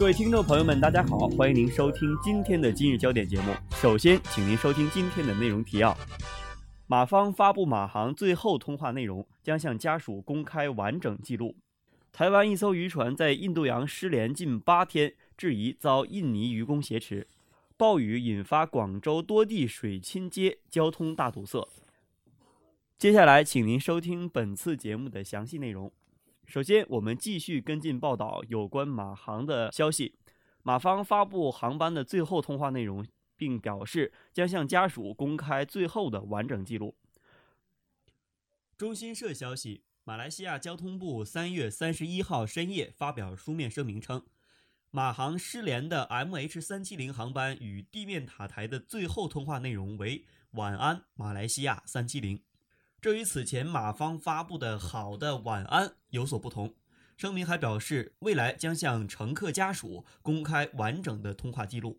各位听众朋友们，大家好，欢迎您收听今天的今日焦点节目。首先，请您收听今天的内容提要：马方发布马航最后通话内容，将向家属公开完整记录。台湾一艘渔船在印度洋失联近八天，质疑遭印尼渔工挟持。暴雨引发广州多地水浸街，交通大堵塞。接下来，请您收听本次节目的详细内容。首先，我们继续跟进报道有关马航的消息。马方发布航班的最后通话内容，并表示将向家属公开最后的完整记录。中新社消息，马来西亚交通部三月三十一号深夜发表书面声明称，马航失联的 MH 三七零航班与地面塔台的最后通话内容为“晚安，马来西亚三七零”。这与此前马方发布的“好的晚安”有所不同。声明还表示，未来将向乘客家属公开完整的通话记录。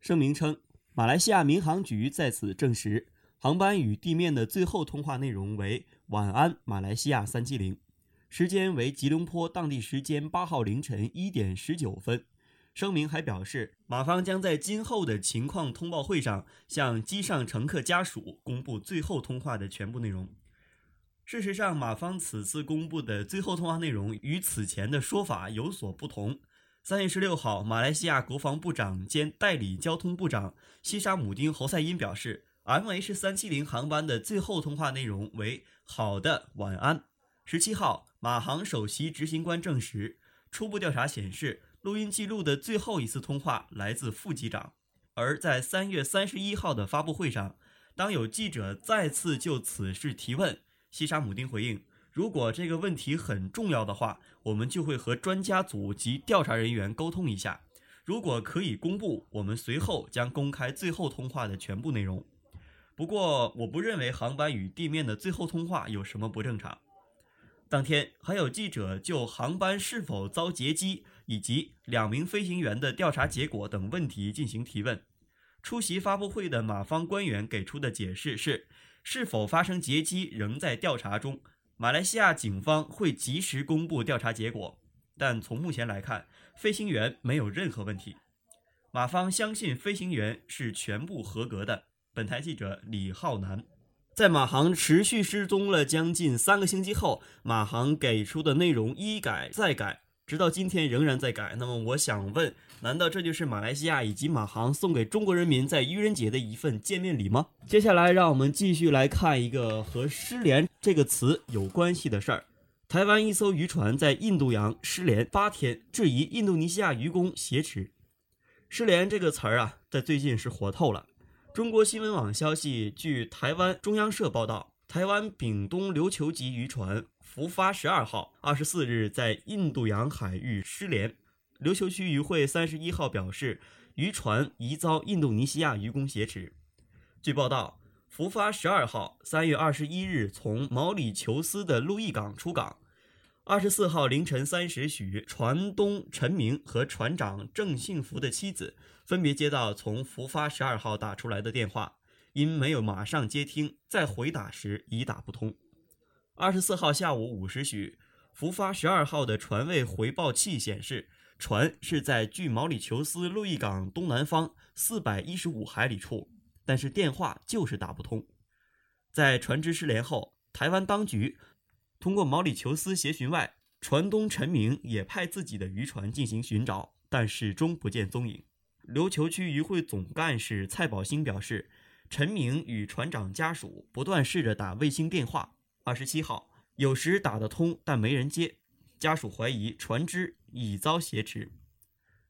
声明称，马来西亚民航局在此证实，航班与地面的最后通话内容为“晚安，马来西亚三七零”，时间为吉隆坡当地时间八号凌晨一点十九分。声明还表示，马方将在今后的情况通报会上向机上乘客家属公布最后通话的全部内容。事实上，马方此次公布的最后通话内容与此前的说法有所不同。三月十六号，马来西亚国防部长兼代理交通部长西沙姆丁侯赛因表示，MH 三七零航班的最后通话内容为“好的，晚安”。十七号，马航首席执行官证实，初步调查显示。录音记录的最后一次通话来自副机长，而在三月三十一号的发布会上，当有记者再次就此事提问，西沙姆丁回应：“如果这个问题很重要的话，我们就会和专家组及调查人员沟通一下。如果可以公布，我们随后将公开最后通话的全部内容。不过，我不认为航班与地面的最后通话有什么不正常。”当天，还有记者就航班是否遭劫机以及两名飞行员的调查结果等问题进行提问。出席发布会的马方官员给出的解释是：是否发生劫机仍在调查中，马来西亚警方会及时公布调查结果。但从目前来看，飞行员没有任何问题。马方相信飞行员是全部合格的。本台记者李浩南。在马航持续失踪了将近三个星期后，马航给出的内容一改再改，直到今天仍然在改。那么我想问，难道这就是马来西亚以及马航送给中国人民在愚人节的一份见面礼吗？接下来，让我们继续来看一个和“失联”这个词有关系的事儿。台湾一艘渔船在印度洋失联八天，质疑印度尼西亚渔工挟持。失联这个词儿啊，在最近是火透了。中国新闻网消息，据台湾中央社报道，台湾屏东琉球级渔船“福发十二号”二十四日在印度洋海域失联。琉球区渔会三十一号表示，渔船疑遭印度尼西亚渔工挟持。据报道，“福发十二号”三月二十一日从毛里求斯的路易港出港。二十四号凌晨三时许，船东陈明和船长郑幸福的妻子分别接到从福发十二号打出来的电话，因没有马上接听，在回打时已打不通。二十四号下午五时许，福发十二号的船位回报器显示，船是在距毛里求斯路易港东南方四百一十五海里处，但是电话就是打不通。在船只失联后，台湾当局。通过毛里求斯协寻外，船东陈明也派自己的渔船进行寻找，但始终不见踪影。琉球区渔会总干事蔡宝兴表示，陈明与船长家属不断试着打卫星电话。二十七号，有时打得通，但没人接，家属怀疑船只已遭挟持。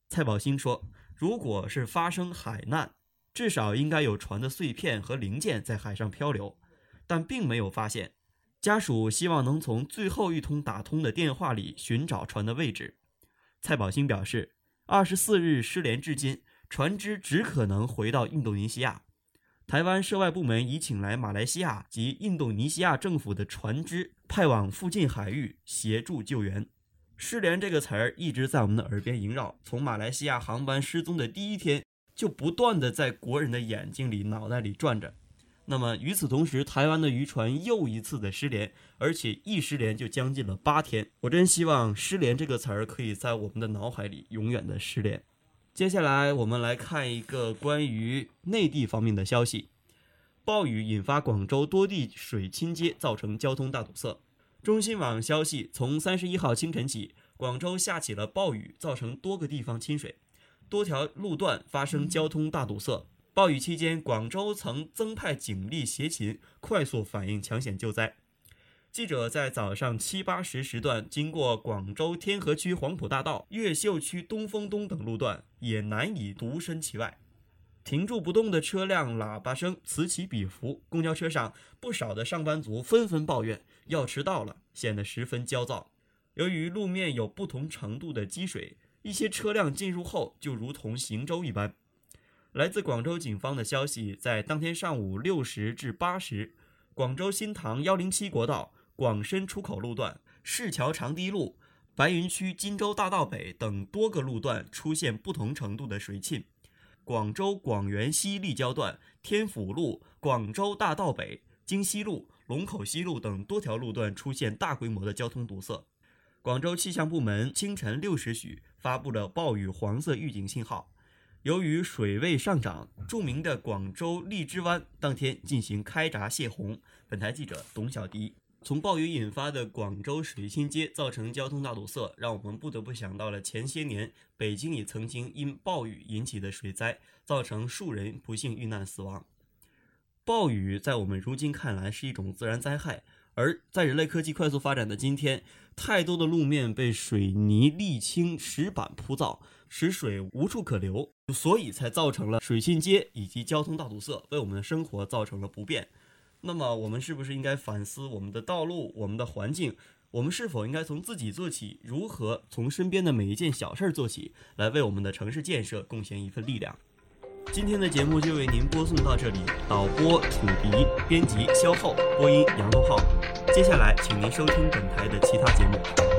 蔡宝兴说：“如果是发生海难，至少应该有船的碎片和零件在海上漂流，但并没有发现。”家属希望能从最后一通打通的电话里寻找船的位置。蔡宝兴表示，二十四日失联至今，船只只可能回到印度尼西亚。台湾涉外部门已请来马来西亚及印度尼西亚政府的船只派往附近海域协助救援。失联这个词儿一直在我们的耳边萦绕，从马来西亚航班失踪的第一天就不断的在国人的眼睛里、脑袋里转着。那么与此同时，台湾的渔船又一次的失联，而且一失联就将近了八天。我真希望“失联”这个词儿可以在我们的脑海里永远的失联。接下来我们来看一个关于内地方面的消息：暴雨引发广州多地水倾街，造成交通大堵塞。中新网消息，从三十一号清晨起，广州下起了暴雨，造成多个地方倾水，多条路段发生交通大堵塞。暴雨期间，广州曾增派警力协勤，快速反应抢险救灾。记者在早上七八时时段经过广州天河区黄埔大道、越秀区东风东等路段，也难以独身其外。停住不动的车辆喇叭声此起彼伏，公交车上不少的上班族纷纷抱怨要迟到了，显得十分焦躁。由于路面有不同程度的积水，一些车辆进入后就如同行舟一般。来自广州警方的消息，在当天上午六时至八时，广州新塘幺零七国道广深出口路段、市桥长堤路、白云区金州大道北等多个路段出现不同程度的水浸；广州广元西立交段、天府路、广州大道北、京西路、龙口西路等多条路段出现大规模的交通堵塞。广州气象部门清晨六时许发布了暴雨黄色预警信号。由于水位上涨，著名的广州荔枝湾当天进行开闸泄洪。本台记者董小迪。从暴雨引发的广州水浸街造成交通大堵塞，让我们不得不想到了前些年北京也曾经因暴雨引起的水灾，造成数人不幸遇难死亡。暴雨在我们如今看来是一种自然灾害。而在人类科技快速发展的今天，太多的路面被水泥、沥青、石板铺造，使水无处可流，所以才造成了水浸街以及交通大堵塞，为我们的生活造成了不便。那么，我们是不是应该反思我们的道路、我们的环境？我们是否应该从自己做起？如何从身边的每一件小事做起，来为我们的城市建设贡献一份力量？今天的节目就为您播送到这里，导播楚迪，编辑肖浩，播音杨东浩。接下来，请您收听本台的其他节目。